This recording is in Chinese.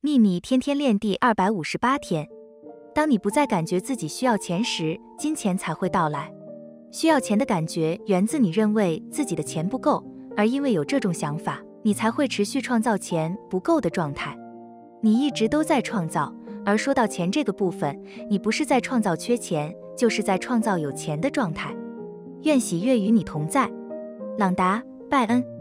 秘密天天练第二百五十八天。当你不再感觉自己需要钱时金钱才会到来。需要钱的感觉源自你认为自己的钱不够而因为有这种想法你才会持续创造钱不够的状态。你一直都在创造而说到钱这个部分你不是在创造缺钱就是在创造有钱的状态。愿喜悦与你同在。朗达拜恩。